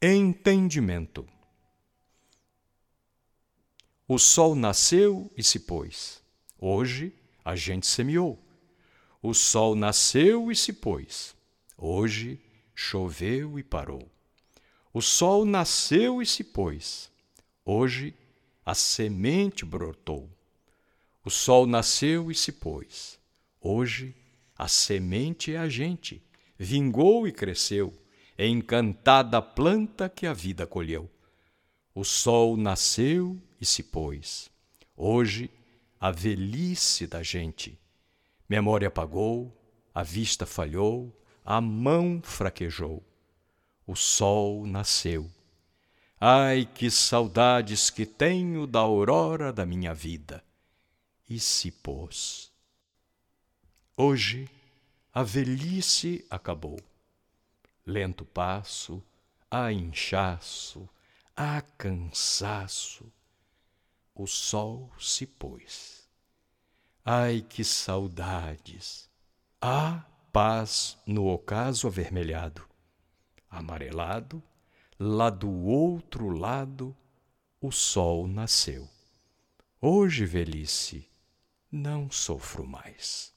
Entendimento. O sol nasceu e se pôs. Hoje a gente semeou. O sol nasceu e se pôs. Hoje choveu e parou. O sol nasceu e se pôs. Hoje a semente brotou. O sol nasceu e se pôs. Hoje a semente é a gente. Vingou e cresceu encantada planta que a vida colheu. O sol nasceu e se pôs. Hoje, a velhice da gente. Memória apagou, a vista falhou, a mão fraquejou. O sol nasceu. Ai, que saudades que tenho da aurora da minha vida! E se pôs. Hoje, a velhice acabou lento passo, há inchaço, há cansaço. O sol se pôs. Ai, que saudades! Há paz no ocaso avermelhado. Amarelado, lá do outro lado, o sol nasceu. Hoje, velhice, não sofro mais.